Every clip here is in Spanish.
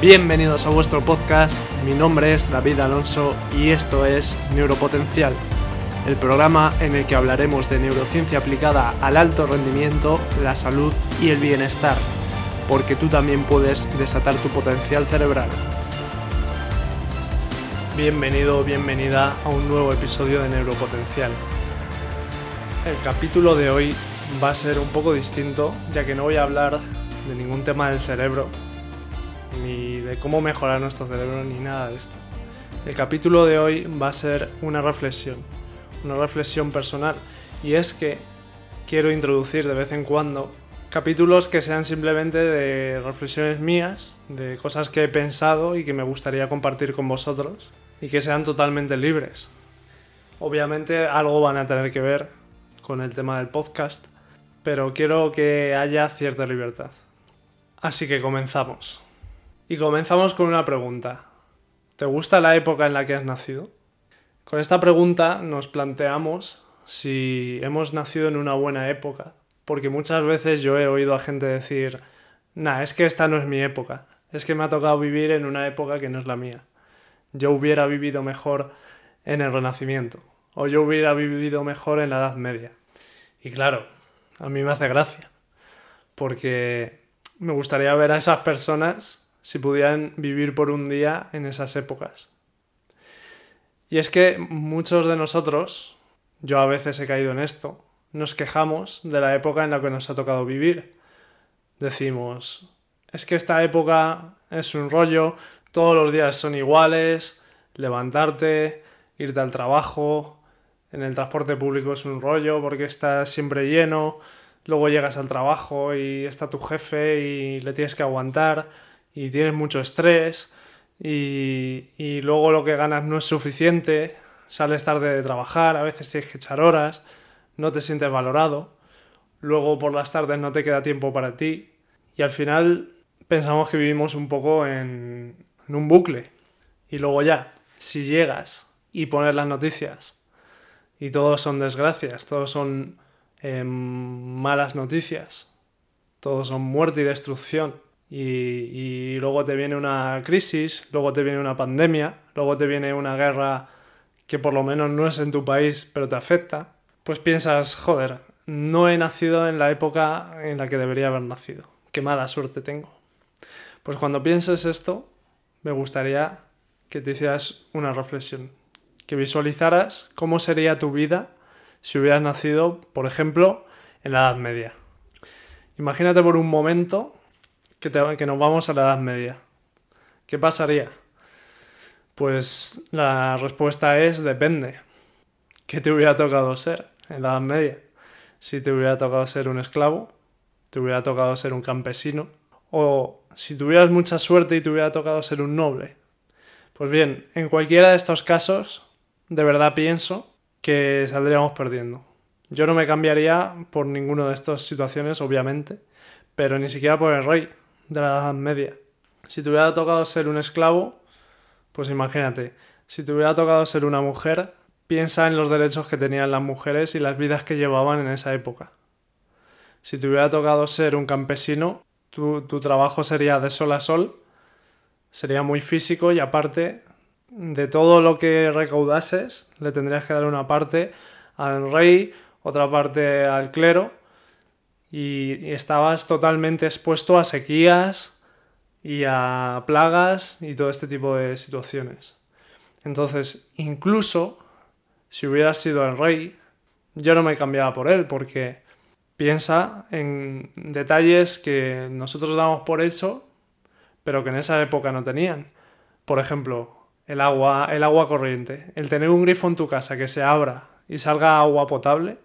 Bienvenidos a vuestro podcast, mi nombre es David Alonso y esto es Neuropotencial, el programa en el que hablaremos de neurociencia aplicada al alto rendimiento, la salud y el bienestar, porque tú también puedes desatar tu potencial cerebral. Bienvenido o bienvenida a un nuevo episodio de Neuropotencial. El capítulo de hoy va a ser un poco distinto, ya que no voy a hablar de ningún tema del cerebro, ni de cómo mejorar nuestro cerebro, ni nada de esto. El capítulo de hoy va a ser una reflexión, una reflexión personal, y es que quiero introducir de vez en cuando capítulos que sean simplemente de reflexiones mías, de cosas que he pensado y que me gustaría compartir con vosotros, y que sean totalmente libres. Obviamente algo van a tener que ver con el tema del podcast, pero quiero que haya cierta libertad. Así que comenzamos. Y comenzamos con una pregunta. ¿Te gusta la época en la que has nacido? Con esta pregunta nos planteamos si hemos nacido en una buena época, porque muchas veces yo he oído a gente decir, nah, es que esta no es mi época, es que me ha tocado vivir en una época que no es la mía. Yo hubiera vivido mejor en el Renacimiento, o yo hubiera vivido mejor en la Edad Media. Y claro, a mí me hace gracia, porque me gustaría ver a esas personas si pudieran vivir por un día en esas épocas. Y es que muchos de nosotros, yo a veces he caído en esto, nos quejamos de la época en la que nos ha tocado vivir. Decimos, es que esta época es un rollo, todos los días son iguales, levantarte, irte al trabajo, en el transporte público es un rollo porque está siempre lleno, luego llegas al trabajo y está tu jefe y le tienes que aguantar y tienes mucho estrés y, y luego lo que ganas no es suficiente, sales tarde de trabajar, a veces tienes que echar horas, no te sientes valorado, luego por las tardes no te queda tiempo para ti y al final pensamos que vivimos un poco en, en un bucle. Y luego ya, si llegas y pones las noticias y todos son desgracias, todos son eh, malas noticias, todos son muerte y destrucción, y, luego te viene una crisis, luego te viene una pandemia, luego te viene una guerra que por lo menos no es en tu país, pero te afecta, pues piensas, joder, no he nacido en la época en la que debería haber nacido. Qué mala suerte tengo. Pues cuando pienses esto, me gustaría que te hicieras una reflexión, que visualizaras cómo sería tu vida si hubieras nacido, por ejemplo, en la Edad Media. Imagínate por un momento que, nos vamos a la Edad Media. ¿Qué pasaría? Pues la respuesta es depende. ¿Qué te hubiera tocado ser en la Edad Media? Si te hubiera tocado ser un esclavo, te hubiera tocado ser un campesino, o si tuvieras mucha suerte y te hubiera tocado ser un noble. Pues bien, en cualquiera de estos casos, de verdad pienso que saldríamos perdiendo. Yo no me cambiaría por ninguna de estas situaciones, obviamente, pero ni siquiera por el rey de la Edad Media. Si te hubiera tocado ser un esclavo, pues imagínate, si te hubiera tocado ser una mujer, piensa en los derechos que tenían las mujeres y las vidas que llevaban en esa época. Si te hubiera tocado ser un campesino, tu, tu trabajo sería de sol a sol, sería muy físico y aparte de todo lo que recaudases, le tendrías que dar una parte al rey, otra parte al clero, y, estabas totalmente expuesto a sequías y a plagas y todo este tipo de situaciones. Entonces, incluso si hubieras sido el rey, yo no me cambiaba por él, porque piensa en detalles que nosotros damos por hecho, pero que en esa época no tenían. Por ejemplo, el agua, el agua corriente. El tener un grifo en tu casa que se abra y salga agua potable,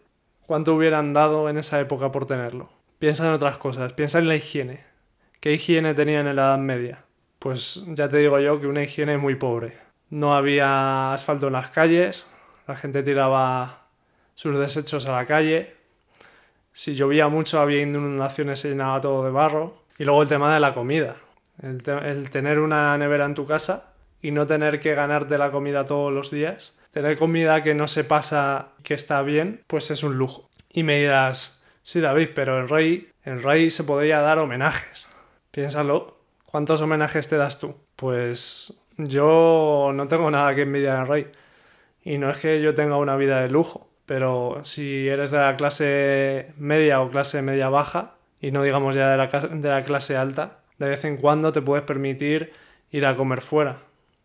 ¿cuánto hubieran dado en esa época por tenerlo? Piensa en otras cosas, piensa en la higiene. ¿Qué higiene tenían en la Edad Media? Pues ya te digo yo que una higiene muy pobre. No había asfalto en las calles, la gente tiraba sus desechos a la calle. Si llovía mucho había inundaciones, se llenaba todo de barro. Y luego el tema de la comida. El, el tener una nevera en tu casa y no tener que ganarte la comida todos los días. Tener comida que no se pasa, que está bien, pues es un lujo. Y me dirás, sí David, pero el rey, el rey se podría dar homenajes. Piénsalo, ¿Cuántos homenajes te das tú? Pues yo no tengo nada que envidiar al rey. Y no es que yo tenga una vida de lujo, pero si eres de la clase media o clase media baja, y no digamos ya de la, de la clase alta, de vez en cuando te puedes permitir ir a comer fuera.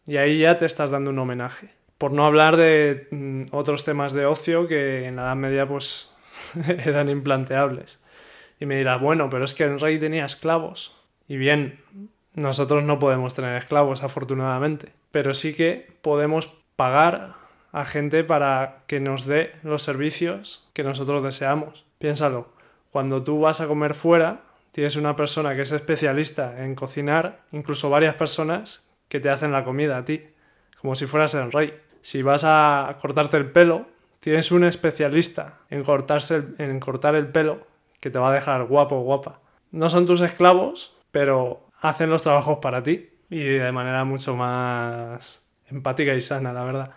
Y ahí ya te estás dando un homenaje. Por no hablar de mm, otros temas de ocio que en la Edad Media pues eran implanteables. Y me dirás, bueno, pero es que el rey tenía esclavos. Y bien, nosotros no podemos tener esclavos, afortunadamente, pero sí que podemos pagar a gente para que nos dé los servicios que nosotros deseamos. Piénsalo, cuando tú vas a comer fuera, tienes una persona que es especialista en cocinar, incluso varias personas que te hacen la comida a ti, como si fueras el rey. Si vas a cortarte el pelo, tienes un especialista en, cortarse en cortar el pelo que te va a dejar guapo o guapa. No son tus esclavos, pero hacen los trabajos para ti y de manera mucho más empática y sana, la verdad.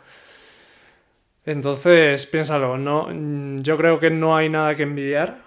Entonces, piénsalo, no, yo creo que no hay nada que envidiar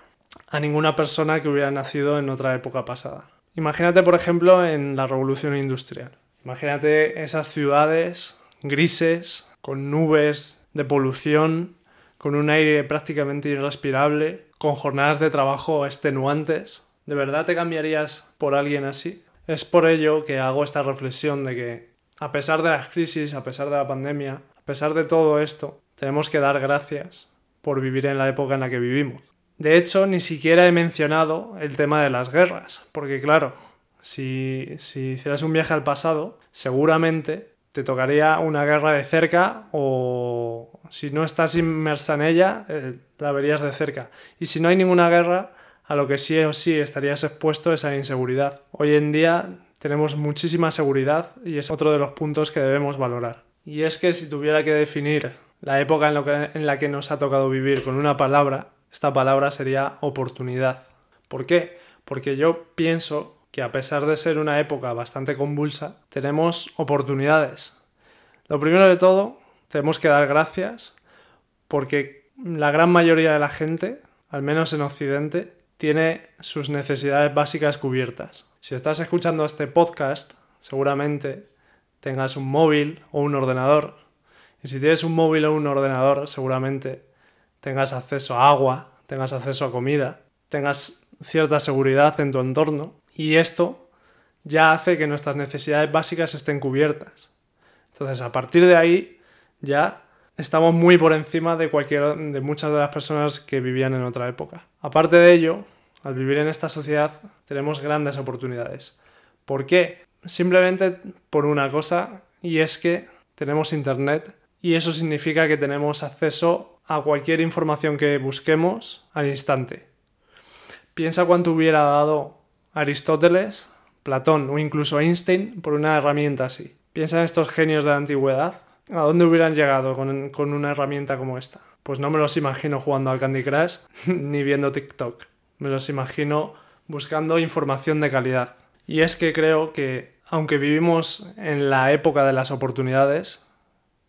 a ninguna persona que hubiera nacido en otra época pasada. Imagínate, por ejemplo, en la revolución industrial. Imagínate esas ciudades grises, con nubes de polución, con un aire prácticamente irrespirable, con jornadas de trabajo extenuantes. ¿De verdad te cambiarías por alguien así? Es por ello que hago esta reflexión de que, a pesar de las crisis, a pesar de la pandemia, a pesar de todo esto, tenemos que dar gracias por vivir en la época en la que vivimos. De hecho, ni siquiera he mencionado el tema de las guerras, porque claro, si, si hicieras un viaje al pasado, seguramente te tocaría una guerra de cerca o si no estás inmersa en ella, eh, la verías de cerca. Y si no hay ninguna guerra, a lo que sí o sí estarías expuesto es a inseguridad. Hoy en día tenemos muchísima seguridad y es otro de los puntos que debemos valorar. Y es que si tuviera que definir la época en, en la que nos ha tocado vivir con una palabra, esta palabra sería oportunidad. ¿Por qué? Porque yo pienso que a pesar de ser una época bastante convulsa, tenemos oportunidades. Lo primero de todo, tenemos que dar gracias porque la gran mayoría de la gente, al menos en Occidente, tiene sus necesidades básicas cubiertas. Si estás escuchando este podcast, seguramente tengas un móvil o un ordenador. Y si tienes un móvil o un ordenador, seguramente tengas acceso a agua, tengas acceso a comida, tengas cierta seguridad en tu entorno. Y esto ya hace que nuestras necesidades básicas estén cubiertas. Entonces, a partir de ahí, ya estamos muy por encima de cualquier de muchas de las personas que vivían en otra época. Aparte de ello, al vivir en esta sociedad tenemos grandes oportunidades. ¿Por qué? Simplemente por una cosa y es que tenemos internet y eso significa que tenemos acceso a cualquier información que busquemos al instante. Piensa cuánto hubiera dado Aristóteles, Platón o incluso Einstein por una herramienta así. Piensa en estos genios de la antigüedad ¿A dónde hubieran llegado con, una herramienta como esta? Pues no me los imagino jugando al Candy Crush ni viendo TikTok. Me los imagino buscando información de calidad. Y es que creo que, aunque vivimos en la época de las oportunidades,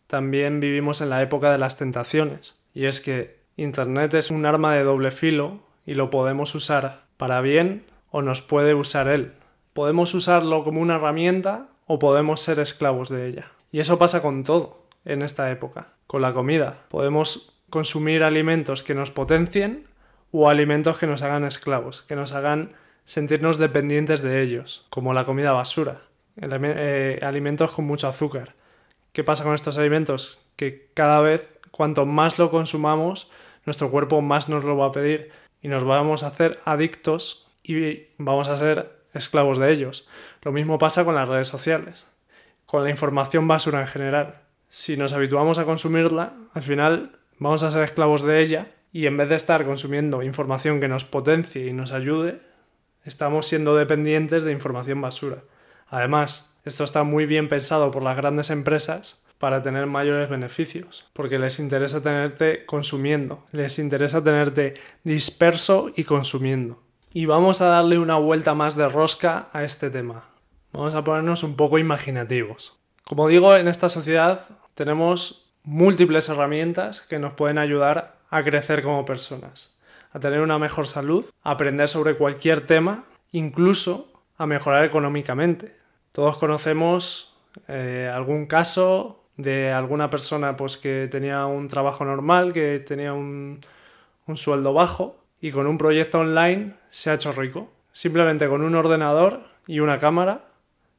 también vivimos en la época de las tentaciones. Y es que Internet es un arma de doble filo y lo podemos usar para bien o nos puede usar él. Podemos usarlo como una herramienta o podemos ser esclavos de ella. Y eso pasa con todo en esta época, con la comida. Podemos consumir alimentos que nos potencien o alimentos que nos hagan esclavos, que nos hagan sentirnos dependientes de ellos, como la comida basura, eh, alimentos con mucho azúcar. ¿Qué pasa con estos alimentos? Que cada vez, cuanto más lo consumamos, nuestro cuerpo más nos lo va a pedir y nos vamos a hacer adictos y vamos a ser esclavos de ellos. Lo mismo pasa con las redes sociales con la información basura en general. Si nos habituamos a consumirla, al final vamos a ser esclavos de ella y en vez de estar consumiendo información que nos potencie y nos ayude, estamos siendo dependientes de información basura. Además, esto está muy bien pensado por las grandes empresas para tener mayores beneficios, porque les interesa tenerte consumiendo, les interesa tenerte disperso y consumiendo. Y vamos a darle una vuelta más de rosca a este tema. Vamos a ponernos un poco imaginativos. Como digo, en esta sociedad tenemos múltiples herramientas que nos pueden ayudar a crecer como personas, a tener una mejor salud, a aprender sobre cualquier tema, incluso a mejorar económicamente. Todos conocemos eh, algún caso de alguna persona pues, que tenía un trabajo normal, que tenía un, un sueldo bajo y con un proyecto online se ha hecho rico. Simplemente con un ordenador y una cámara.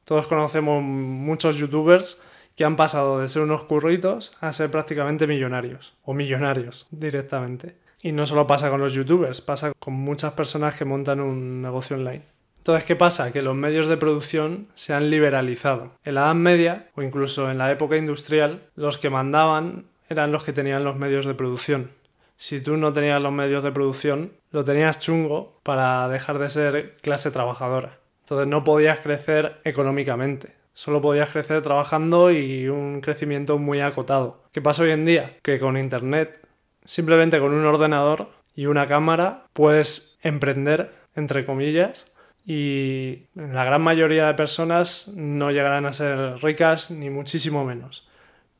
Todos conocemos muchos youtubers que han pasado de ser unos curritos a ser prácticamente millonarios o millonarios directamente. Y no solo pasa con los youtubers, pasa con muchas personas que montan un negocio online. Entonces, ¿qué pasa? Que los medios de producción se han liberalizado. En la Edad Media, o incluso en la época industrial, los que mandaban eran los que tenían los medios de producción. Si tú no tenías los medios de producción, lo tenías chungo para dejar de ser clase trabajadora. Entonces no podías crecer económicamente. Solo podías crecer trabajando y un crecimiento muy acotado. ¿Qué pasa hoy en día? Que con Internet, simplemente con un ordenador y una cámara, puedes emprender, entre comillas, y la gran mayoría de personas no llegarán a ser ricas ni muchísimo menos.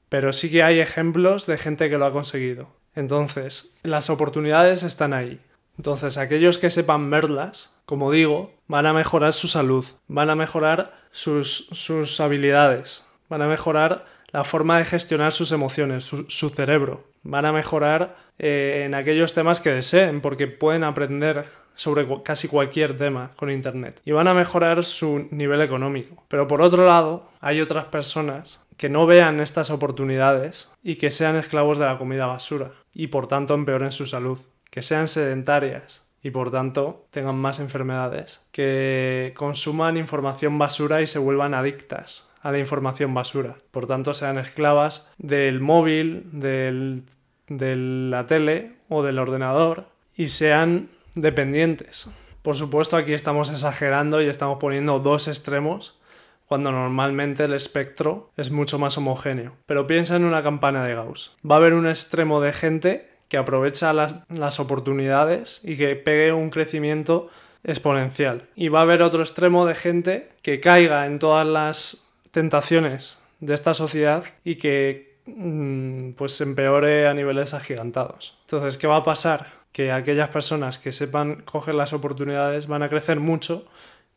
Pero sí que hay ejemplos de gente que lo ha conseguido. Entonces, las oportunidades están ahí. Entonces, aquellos que sepan verlas, como digo, van a mejorar su salud, van a mejorar sus, habilidades, van a mejorar la forma de gestionar sus emociones, su, cerebro, van a mejorar eh, en aquellos temas que deseen, porque pueden aprender sobre casi cualquier tema con Internet y van a mejorar su nivel económico. Pero por otro lado, hay otras personas que no vean estas oportunidades y que sean esclavos de la comida basura y por tanto empeoren su salud, que sean sedentarias y por tanto tengan más enfermedades, que consuman información basura y se vuelvan adictas a la información basura, por tanto sean esclavas del móvil, del, de la tele o del ordenador y sean dependientes. Por supuesto aquí estamos exagerando y estamos poniendo dos extremos cuando normalmente el espectro es mucho más homogéneo. Pero piensa en una campana de Gauss. Va a haber un extremo de gente que aprovecha las, oportunidades y que pegue un crecimiento exponencial. Y va a haber otro extremo de gente que caiga en todas las tentaciones de esta sociedad y que mm, pues empeore a niveles agigantados. Entonces, ¿qué va a pasar? Que aquellas personas que sepan coger las oportunidades van a crecer mucho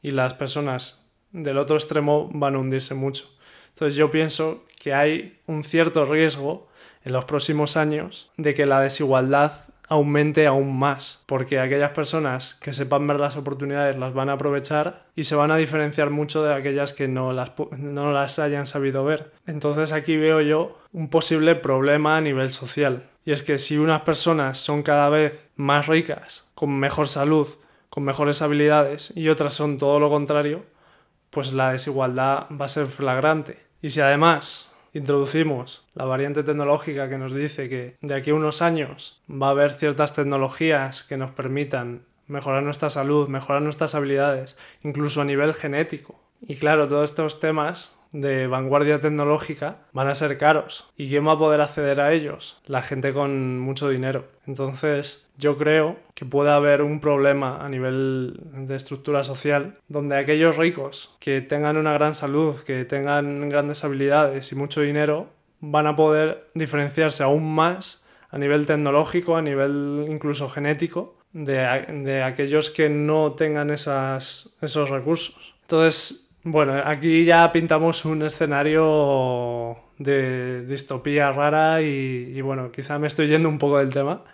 y las personas del otro extremo van a hundirse mucho. Entonces yo pienso que hay un cierto riesgo en los próximos años de que la desigualdad aumente aún más, porque aquellas personas que sepan ver las oportunidades las van a aprovechar y se van a diferenciar mucho de aquellas que no las, no las hayan sabido ver. Entonces aquí veo yo un posible problema a nivel social, y es que si unas personas son cada vez más ricas, con mejor salud, con mejores habilidades, y otras son todo lo contrario, pues la desigualdad va a ser flagrante. Y si además introducimos la variante tecnológica que nos dice que de aquí a unos años va a haber ciertas tecnologías que nos permitan mejorar nuestra salud, mejorar nuestras habilidades, incluso a nivel genético. Y claro, todos estos temas de vanguardia tecnológica van a ser caros. ¿Y quién va a poder acceder a ellos? La gente con mucho dinero. Entonces, yo creo que puede haber un problema a nivel de estructura social donde aquellos ricos que tengan una gran salud, que tengan grandes habilidades y mucho dinero, van a poder diferenciarse aún más a nivel tecnológico, a nivel incluso genético, de, aquellos que no tengan esos recursos. Entonces, bueno, aquí ya pintamos un escenario de distopía rara y, bueno, quizá me estoy yendo un poco del tema,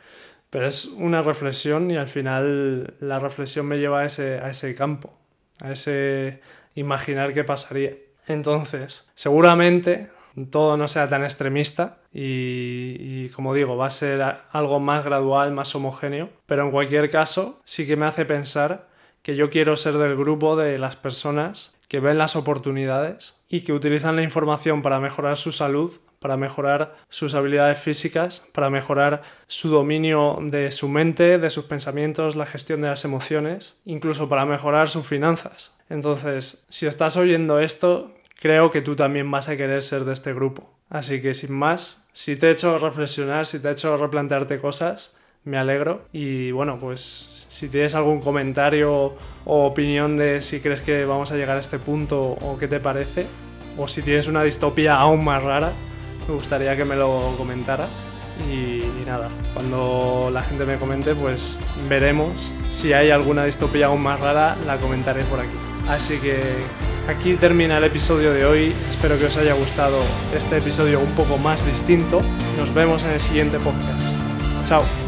pero es una reflexión y al final la reflexión me lleva a ese, a ese campo, a ese imaginar qué pasaría. Entonces, seguramente todo no sea tan extremista y, y, como digo, va a ser algo más gradual, más homogéneo, pero en cualquier caso sí que me hace pensar que yo quiero ser del grupo de las personas que ven las oportunidades y que utilizan la información para mejorar su salud, para mejorar sus habilidades físicas, para mejorar su dominio de su mente, de sus pensamientos, la gestión de las emociones, incluso para mejorar sus finanzas. Entonces, si estás oyendo esto, creo que tú también vas a querer ser de este grupo. Así que sin más, si te he hecho reflexionar, si te he hecho replantearte cosas, me alegro. Y bueno, pues si tienes algún comentario o opinión de si crees que vamos a llegar a este punto o qué te parece, o si tienes una distopía aún más rara, me gustaría que me lo comentaras. Y, nada, cuando la gente me comente, pues veremos si hay alguna distopía aún más rara, la comentaré por aquí. Así que aquí termina el episodio de hoy. Espero que os haya gustado este episodio un poco más distinto. Nos vemos en el siguiente podcast. Chao.